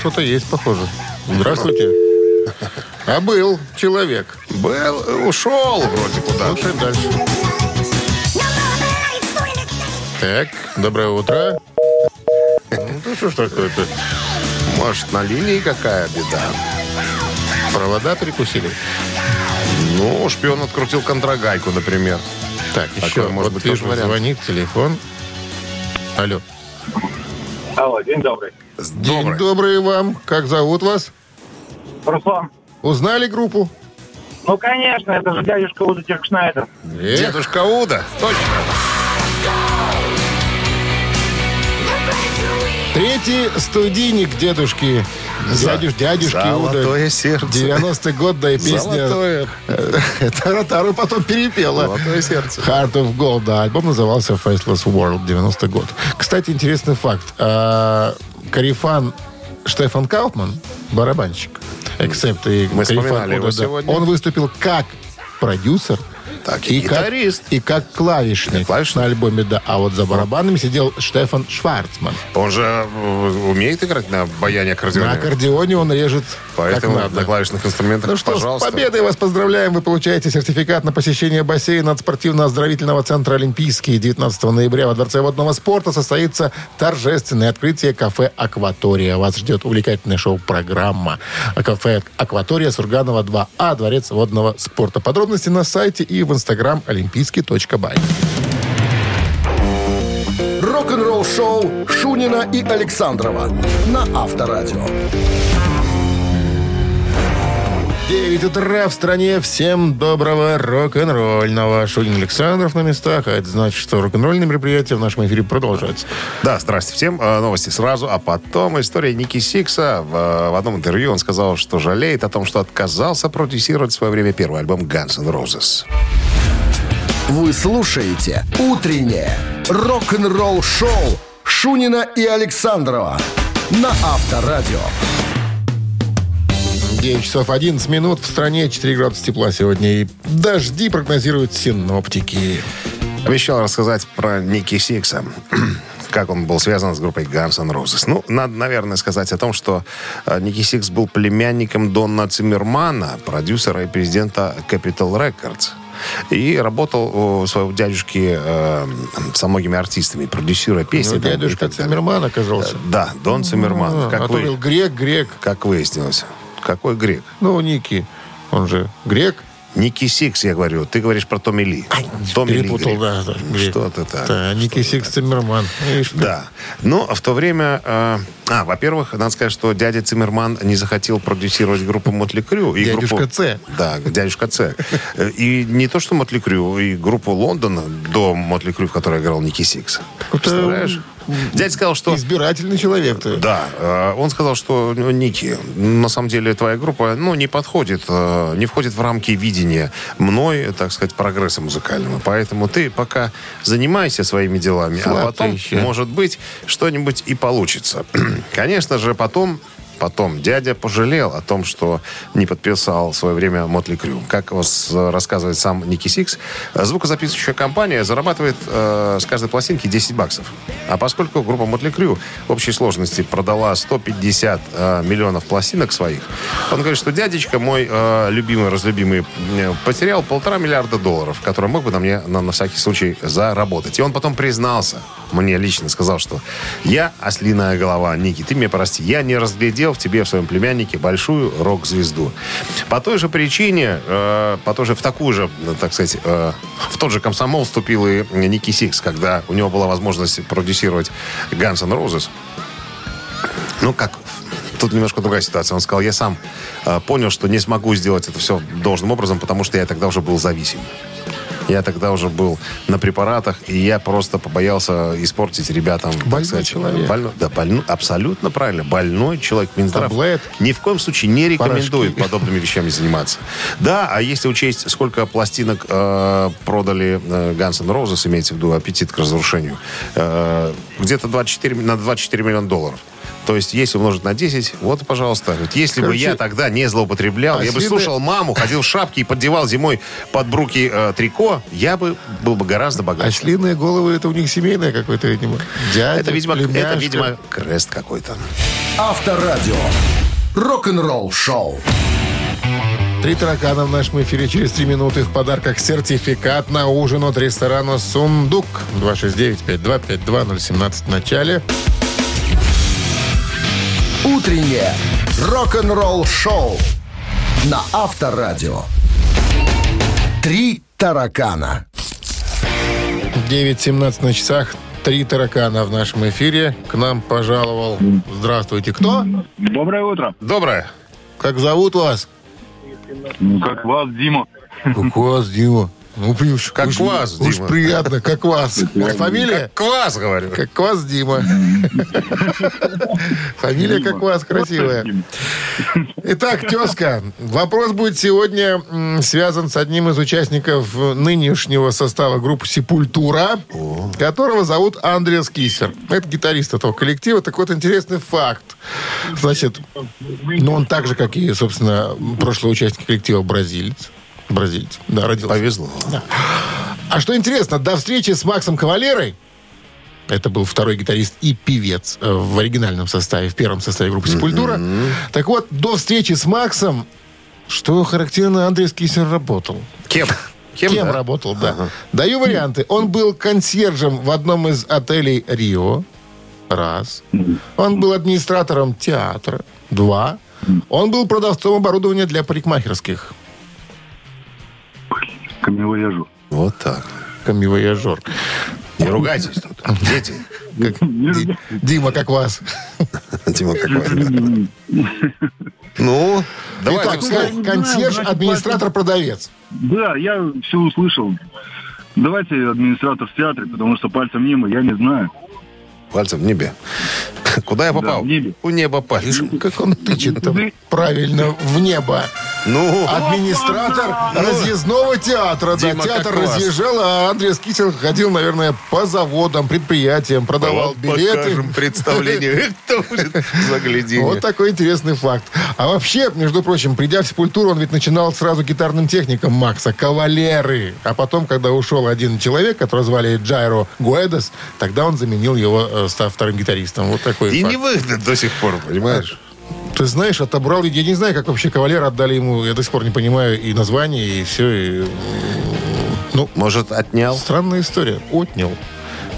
Кто-то есть, похоже. Здравствуйте. А был человек. Был, ушел вроде куда. Слушай дальше. Так, доброе утро. Ну, что ж такое-то? Может, на линии какая беда? Провода перекусили? Ну, шпион открутил контрагайку, например. Так, Такой, еще, может вот быть, вижу, вариант. звонит телефон. Алло. Алло, день добрый. День добрый вам. Как зовут вас? Руслан. Узнали группу? Ну, конечно, это же дядюшка Уда Тиркшнайдер. Эх, Дедушка Уда. Точно. Третий студийник дедушки. Дядюш, дядюшки Уда. Золотое сердце. 90-й год, да и песня... Золотое. Таратару потом перепела. Золотое сердце. Heart of Gold, да. Альбом назывался Faceless World, 90-й год. Кстати, интересный факт. А, Карифан Штефан Кауфман, барабанщик, эксепт и Мы Карифан его Уда, да, сегодня. он выступил как продюсер, Так, и как, гитарист. и как клавишник, И клавишник. на альбоме, да. А вот за барабанами сидел Штефан Шварцман. Он же э, умеет играть на баяне аккордеоне. На аккордеоне он режет Поэтому как надо. на клавишных инструментах, Ну что, пожалуйста. с победой вас поздравляем. Вы получаете сертификат на посещение бассейна от спортивно-оздоровительного центра «Олимпийский». 19 ноября во Дворце водного спорта состоится торжественное открытие кафе «Акватория». Вас ждет увлекательная шоу-программа. А Кафе «Акватория» Сурганова 2А, Дворец водного спорта. Подробности на сайте и в инстаграм олимпийский.бай. Рок-н-ролл-шоу Шунина и Александрова на Авторадио. 9 утра в стране. Всем доброго рок-н-ролльного. Шунин Александров на местах. А это значит, что рок-н-ролльные мероприятия в нашем эфире продолжаются. Да, здрасте всем. Э, Новости сразу, а потом история Ники Сикса. В, в одном интервью он сказал, что жалеет о том, что отказался продюсировать в свое время первый альбом Guns N' Roses. Вы слушаете «Утреннее рок-н-ролл-шоу» Шунина и Александрова на Авторадио. 9 часов 11 минут. В стране 4 градуса тепла сегодня. И дожди прогнозируют синоптики. Обещал рассказать про Ники Сикса. Как он был связан с группой Guns N' Roses. Ну, надо, наверное, сказать о том, что э, Ники Сикс был племянником Дона Циммермана, продюсера и президента Capitol Records. И работал у своего дядюшки э, со многими артистами, продюсируя песни. Ну, там и дядюшка. Циммерман оказался. Да, Дон Циммерман. А, как, а вы- грек, грек. как выяснилось. Какой грек? Ну, Ники, он же грек. Ники Сикс, я говорю. Ты говоришь про Томми Ли. Томми Ли Перепутал, говорит. да. да. Что ты так? Да, Ники Сикс Циммерман. Да. Но в то время... э, а, во-первых, надо сказать, что дядя Циммерман не захотел продюсировать группу Мотли Крю. и Дядюшка группу- Ц. Да, дядюшка Ц. И не то, что Мотли Крю, и группу Лондона до Мотли Крю, в которой играл Ники Сикс. Представляешь? Дядя сказал, что... Избирательный человек ты. Да, э, он сказал, что ну, Ники, на самом деле твоя группа, ну, не подходит, э, не входит в рамки видения мной, так сказать, прогресса музыкального. Поэтому ты пока занимайся своими делами, а Сладко потом, еще. может быть, что-нибудь и получится. Конечно же, потом Потом дядя пожалел о том, что не подписал в свое время Мотли Крю. Как рассказывает сам Ники Сикс, звукозаписывающая компания зарабатывает э, с каждой пластинки 10 баксов. А поскольку группа Мотли Крю в общей сложности продала 150 э, миллионов пластинок своих, он говорит, что дядечка мой э, любимый, разлюбимый, э, потерял полтора миллиарда долларов, которые мог бы на мне на, на всякий случай заработать. И он потом признался, мне лично сказал, что я ослиная голова, Ники, ты меня прости, я не разглядел в тебе, в своем племяннике, большую рок-звезду. По той же причине, э, по той же, в такую же, э, так сказать, э, в тот же комсомол вступил и Ники Сикс, когда у него была возможность продюсировать Guns N' Roses. Ну, как, тут немножко другая ситуация. Он сказал, я сам э, понял, что не смогу сделать это все должным образом, потому что я тогда уже был зависим. Я тогда уже был на препаратах, и я просто побоялся испортить ребятам. так Больной сказать, человек. больной- да, больной, абсолютно правильно. Больной человек. Минздрав Таблет. ни в коем случае не рекомендует Порошки. подобными вещами заниматься. Да, а если учесть, сколько пластинок э, продали э, Guns N' Roses, имеется в виду аппетит к разрушению, э, где-то 24, на 24 миллиона долларов. То есть, если умножить на 10, вот, пожалуйста. Вот если бы Короче, я тогда не злоупотреблял, я бы слушал маму, ходил в шапке и поддевал зимой под бруки э, трико, я бы был бы гораздо богаче. Ослиные головы, это у них семейное какое-то, видимо. Дядя, это, видимо, это, видимо, крест какой-то. Авторадио. Рок-н-ролл шоу. Три таракана в нашем эфире через три минуты. В подарках сертификат на ужин от ресторана «Сундук». 269-5252-017 в начале. Утреннее рок-н-ролл шоу на Авторадио. Три таракана. 9.17 на часах. Три таракана в нашем эфире. К нам пожаловал. Здравствуйте. Кто? Доброе утро. Доброе. Как зовут вас? Ну, как вас, Дима? Как вас, Дима? Ну, уж, Как уж- вас, уж Дима. приятно, как вас. Фамилия? Квас, говорю. Как вас, Дима. Фамилия как вас, красивая. Итак, тезка, вопрос будет сегодня связан с одним из участников нынешнего состава группы «Сепультура», которого зовут Андреас Кисер. Это гитарист этого коллектива. Так вот, интересный факт. Значит, ну, он так же, как и, собственно, прошлый участник коллектива «Бразилец». Бразилец, да, родился. Повезло. А что интересно, до встречи с Максом Кавалерой, это был второй гитарист и певец э, в оригинальном составе, в первом составе группы «Сепультура». Так вот, до встречи с Максом, что характерно, Андрей Кисер работал. Кем? Кем, да? работал, да. Даю варианты. Он был консьержем в одном из отелей Рио. Раз. Он был администратором театра. Два. Он был продавцом оборудования для парикмахерских. Камевояжу. Вот так. Камевояжер. Не ругайтесь тут. Дети. Как Ди- Дима, как вас? Дима какой. Ну, давайте Итак, кон- консьерж, администратор, продавец. Да, я все услышал. Давайте администратор в театре, потому что пальцем мимо, я не знаю. Пальцем в небе. Куда я попал? в небе. У неба пальцем. Как он тычет там правильно в небо. Ну, Администратор разъездного театра. Да, Дима, театр как вас? разъезжал, а Андрей Скисер ходил, наверное, по заводам, предприятиям, продавал вот билеты. покажем представление. Это будет. Вот такой интересный факт. А вообще, между прочим, придя в Сепультуру, он ведь начинал сразу гитарным техником Макса, кавалеры. А потом, когда ушел один человек, которого звали Джайро Гуэдес, тогда он заменил его, э, став вторым гитаристом. Вот такой И факт. не выгнать до сих пор, понимаешь? Ты знаешь, отобрал... Я не знаю, как вообще кавалер отдали ему, я до сих пор не понимаю, и название, и все. И... Ну, Может, отнял? странная история. Отнял.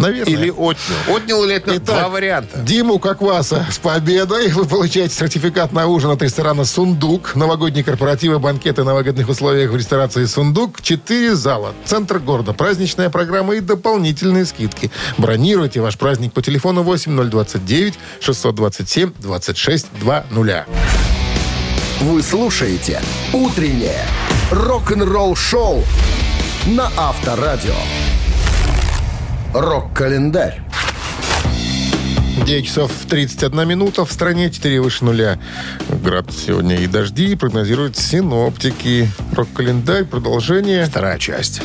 Наверное. Или отнял. Отнял или отнял? Итак, Два варианта. Диму Кокваса с победой. Вы получаете сертификат на ужин от ресторана «Сундук». Новогодние корпоративы, банкеты на выгодных условиях в ресторации «Сундук». Четыре зала. Центр города. Праздничная программа и дополнительные скидки. Бронируйте ваш праздник по телефону 8029 627 2620. Вы слушаете «Утреннее рок-н-ролл-шоу» на Авторадио. Рок-календарь. 9 часов 31 минута. В стране 4 выше нуля. Градус сегодня и дожди. Прогнозируют синоптики. Рок-календарь. Продолжение. Вторая часть.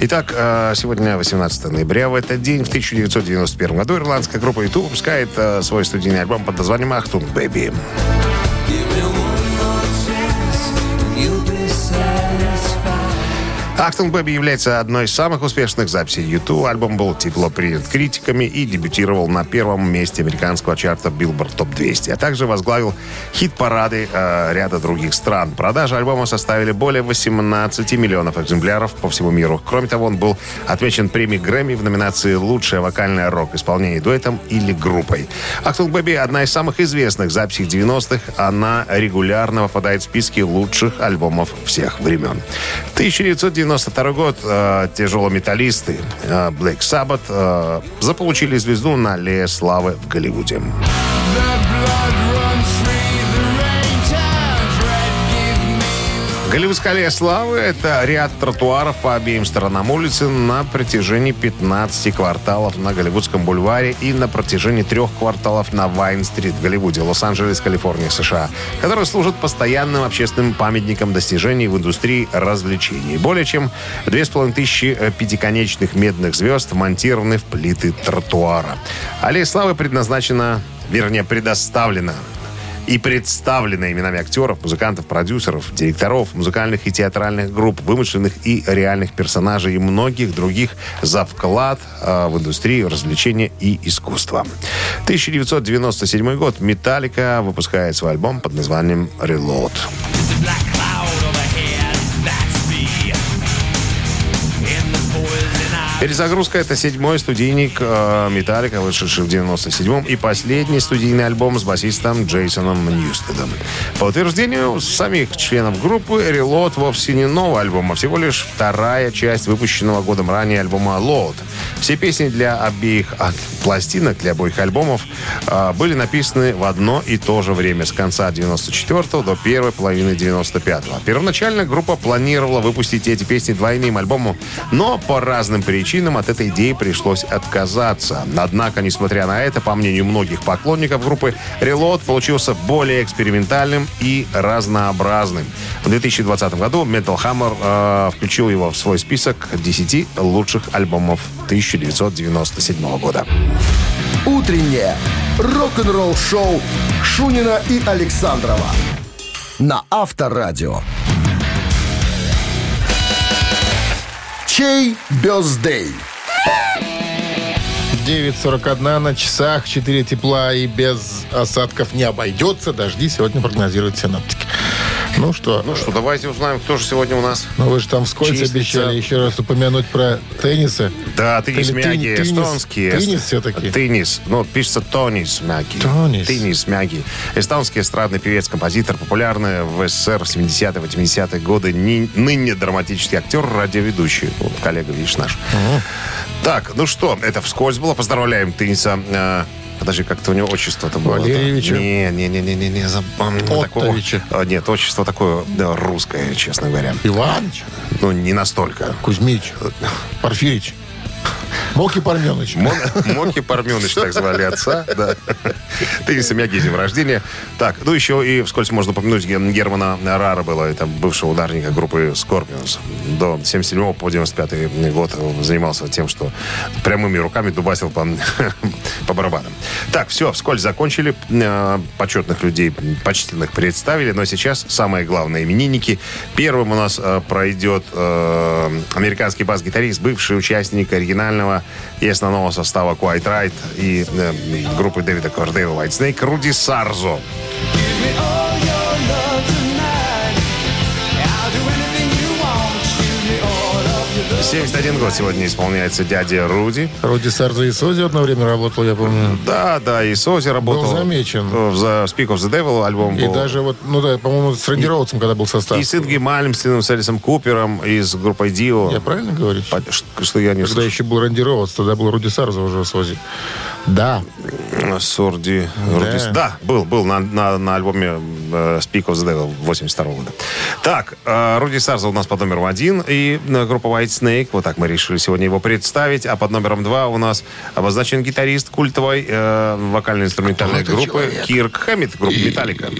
Итак, э, сегодня 18 ноября. В этот день, в 1991 году, ирландская группа YouTube выпускает э, свой студийный альбом под названием «Achtung Baby». «Achtung Baby» является одной из самых успешных записей YouTube. Альбом был тепло принят критиками и дебютировал на первом месте американского чарта Billboard Top 200, а также возглавил хит-парады э, ряда других стран. Продажи альбома составили более 18 миллионов экземпляров по всему миру. Кроме того, он был отмечен премией Грэмми в номинации «Лучшее вокальное рок-исполнение дуэтом или группой». «Ахтунг Бэби» — одна из самых известных записей 90-х. Она регулярно попадает в списки лучших альбомов всех времен. 1990 92 год э, тяжелометаллисты э, Black Sabbath э, заполучили звезду на аллее славы в Голливуде. Голливудская славы – это ряд тротуаров по обеим сторонам улицы на протяжении 15 кварталов на Голливудском бульваре и на протяжении трех кварталов на Вайн-стрит в Голливуде, Лос-Анджелес, Калифорния, США, которые служат постоянным общественным памятником достижений в индустрии развлечений. Более чем 2500 пятиконечных медных звезд монтированы в плиты тротуара. Аллея славы предназначена, вернее, предоставлена и представлены именами актеров, музыкантов, продюсеров, директоров, музыкальных и театральных групп, вымышленных и реальных персонажей и многих других за вклад э, в индустрию развлечения и искусства. 1997 год. Металлика выпускает свой альбом под названием «Reload». Перезагрузка — это седьмой студийник э, Металлика, вышедший в 97-м, и последний студийный альбом с басистом Джейсоном Ньюстедом. По утверждению самих членов группы, Reload вовсе не новый альбом, а всего лишь вторая часть выпущенного годом ранее альбома Load. Все песни для обеих а, пластинок, для обоих альбомов э, были написаны в одно и то же время, с конца 94 до первой половины 95-го. Первоначально группа планировала выпустить эти песни двойным альбомом, но по разным причинам от этой идеи пришлось отказаться. Однако, несмотря на это, по мнению многих поклонников группы, Reload получился более экспериментальным и разнообразным. В 2020 году Metal Hammer э, включил его в свой список 10 лучших альбомов 1997 года. Утреннее рок-н-ролл-шоу Шунина и Александрова на Авторадио. Чей бездей? 9.41 на часах, 4 тепла и без осадков не обойдется. Дожди сегодня прогнозируют синоптики. Ну что? Ну что, давайте узнаем, кто же сегодня у нас. Ну вы же там вскользь Числится. обещали еще раз упомянуть про теннисы. Да, теннис Или мяги, теннис- эстонские. теннис все-таки? Теннис. Ну, пишется тонис мяги. Тонис. Теннис мяги. Эстонский эстрадный певец, композитор, популярный в СССР в 70-е, 80-е годы. Ни- ныне драматический актер, радиоведущий. Вот, коллега, видишь, наш. Так, ну что, это вскользь было. Поздравляем тенниса. Э, Подожди, как-то у него отчество-то было. Валерьевича? Не, не, не, не, не, не, запомнил. Такого-. А, Нет, отчество такое да, русское, честно говоря. Иванович, Ну, не настолько. Кузьмич, Порфирич, Моки Парменович. Мон- Моки Парменыч, так звали отца, да. Тенниса Мяги, день рождения. Так, ну еще и вскользь можно упомянуть Германа Рара было, это бывшего ударника группы Scorpions. До 77 по 95 год занимался тем, что прямыми руками дубасил по, по барабанам. Так, все, вскользь закончили. Э, Почетных людей, почтенных представили, но сейчас самые главные именинники. Первым у нас э, пройдет э, американский бас-гитарист, бывший участник оригинального и основного состава Quiet Right и, э, группы Дэвида Кордейл White Snake Руди Сарзо. 71 год сегодня исполняется дядя Руди. Руди Сарза и Сози одно время работал, я помню. Да, да, и Сози работал. Был замечен. В The Speak of the Devil альбом И был. даже вот, ну да, по-моему, с Рэнди Роудсом, когда был состав. И с Инги Мальмстином, с Элисом Купером, и с группой Дио. Я правильно говорю? Что я не Когда еще был Рэнди Роудс, тогда был Руди Сарза уже Сози. Да. Сорди. Руди- Да, был, был на, на, на альбоме э, Speak of the Devil 82 года. Так, э, Руди Сарза у нас под номером один, и э, группа White Snake, вот так мы решили сегодня его представить, а под номером два у нас обозначен гитарист культовой э, вокально-инструментальной группы человек? Кирк Хэммит, группа Металлика.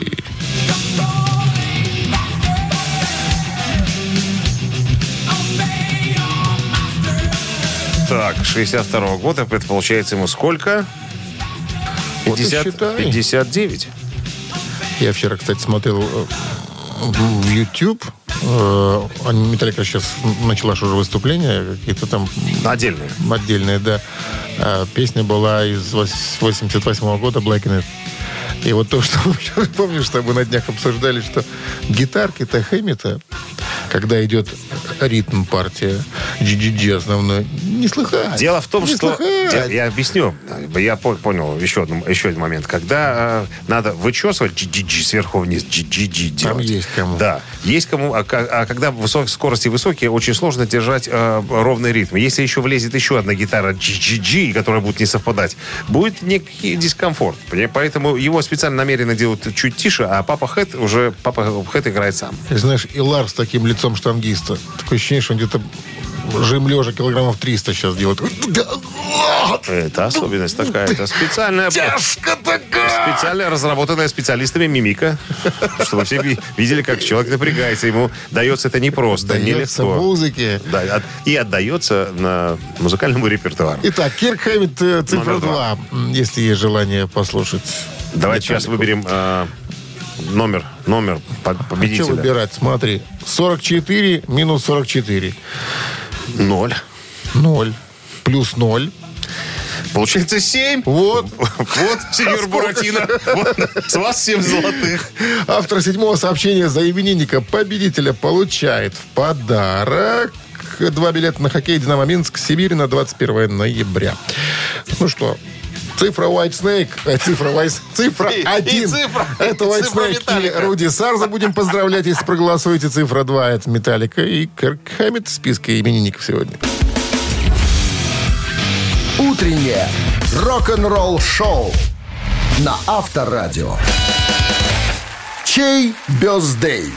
Так, 62 года, это получается ему сколько? Вот и 50, считай. 59. Я вчера, кстати, смотрел э, в YouTube. э, Металлика сейчас начала же уже выступления, какие-то там Отдельные. отдельные, да. А Песня была из вось- 88 года Black in. И вот то, что помнишь, что мы на днях обсуждали, что гитарки-то Хэммита, когда идет ритм партия GGG основной, не слыхать. Дело в том, Не что... слыхать. Я, объясню. Я по- понял еще, одну, еще один момент. Когда э, надо вычесывать GGG сверху вниз, GGG делать. Там есть кому. Да. Есть кому. А, а когда высок, скорости высокие, очень сложно держать э, ровный ритм. Если еще влезет еще одна гитара GGG, которая будет не совпадать, будет некий дискомфорт. Поэтому его специально намеренно делают чуть тише, а папа Хэт уже... Папа Хэт играет сам. И знаешь, и Лар с таким лицом штангиста. Такое ощущение, что он где-то жим лежа килограммов 300 сейчас делает. Это особенность такая. Это специальная... Тяжко такая! Специально разработанная специалистами мимика, чтобы все ви- видели, как человек напрягается. Ему дается это непросто, Дается нелегко. музыке. Да, и отдается на музыкальному репертуару. Итак, Кирк Хэммит, э, цифра Номер два. 2. Если есть желание послушать. Давайте сейчас выберем э, номер, номер по- А что победителя. выбирать? Смотри. 44 минус 44. Ноль. 0. Плюс 0. Получается семь. Вот. Вот, сеньор Буратино. Вот, С вас семь золотых. Автор седьмого сообщения за именинника победителя получает в подарок два билета на хоккей «Динамо Минск» Сибирь на 21 ноября. Ну что, цифра White Snake, э, цифра White, цифра И- и 1. цифра- это и White цифра Snake и Металлика. Руди Сарза. Будем поздравлять, если проголосуете. Цифра 2 это Металлика и Кирк Хэммит в списке именинников сегодня. Утреннее рок-н-ролл-шоу на Авторадио. Чей бездей?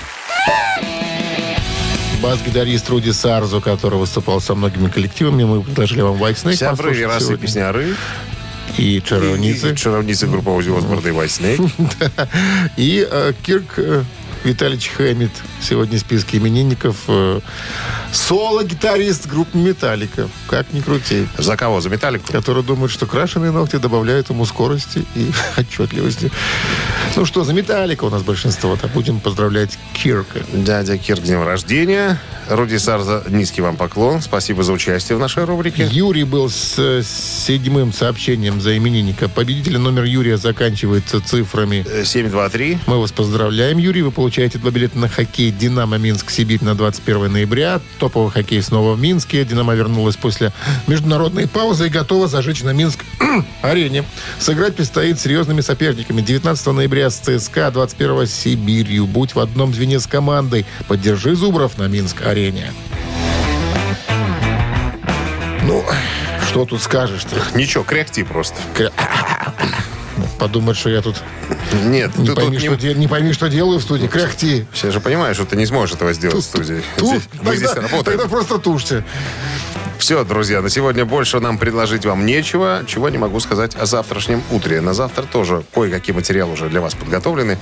Бас-гитарист Руди Сарзу, который выступал со многими коллективами. Мы предложили вам White Snake Сябры, послушать верасы, сегодня. песняры. И Чаровницы. Чаровницы группа Ози Осборн и White Snake. И э, Кирк э, Витальевич Хэммит сегодня в списке именинников. э, соло-гитарист группы «Металлика». Как ни крути. За кого? За металлику? Который думает, что крашеные ногти добавляют ему скорости и отчетливости. Ну что, за «Металлика» у нас большинство. Так будем поздравлять Кирка. Дядя Кирк, днем рождения. Руди Сарза, низкий вам поклон. Спасибо за участие в нашей рубрике. Юрий был с э, седьмым сообщением за именинника. Победитель номер Юрия заканчивается цифрами Э, 723. Мы вас поздравляем, Юрий. Вы получаете два билета на хоккей «Динамо Минск-Сибирь» на 21 ноября. Топовый хоккей снова в Минске. «Динамо» вернулась после международной паузы и готова зажечь на Минск-арене. Сыграть предстоит серьезными соперниками. 19 ноября с ЦСКА, 21 с Сибирью. Будь в одном звене с командой. Поддержи Зубров на Минск-арене. Ну, что тут скажешь-то? Ничего, кряхти просто. Кря- Подумать, что я тут Нет, не ты тут пойми, не- что, де- не пойми, что делаю в студии. Кряхти. Все же понимают, что ты не сможешь этого сделать в студии. Ту- Здесь- Мы здесь тогда, работаем. тогда просто тушьте. Все, друзья, на сегодня больше нам предложить вам нечего. Чего не могу сказать о завтрашнем утре. На завтра тоже кое-какие материалы уже для вас подготовлены.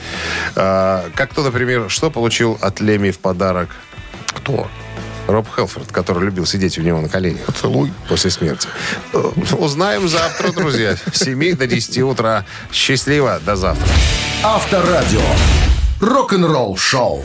А, как то, например, что получил от Леми в подарок Кто? Роб Хелфорд, который любил сидеть у него на коленях. Поцелуй. После смерти. Э, Узнаем завтра, друзья. С 7 до 10 утра. Счастливо. До завтра. Авторадио. Рок-н-ролл-шоу.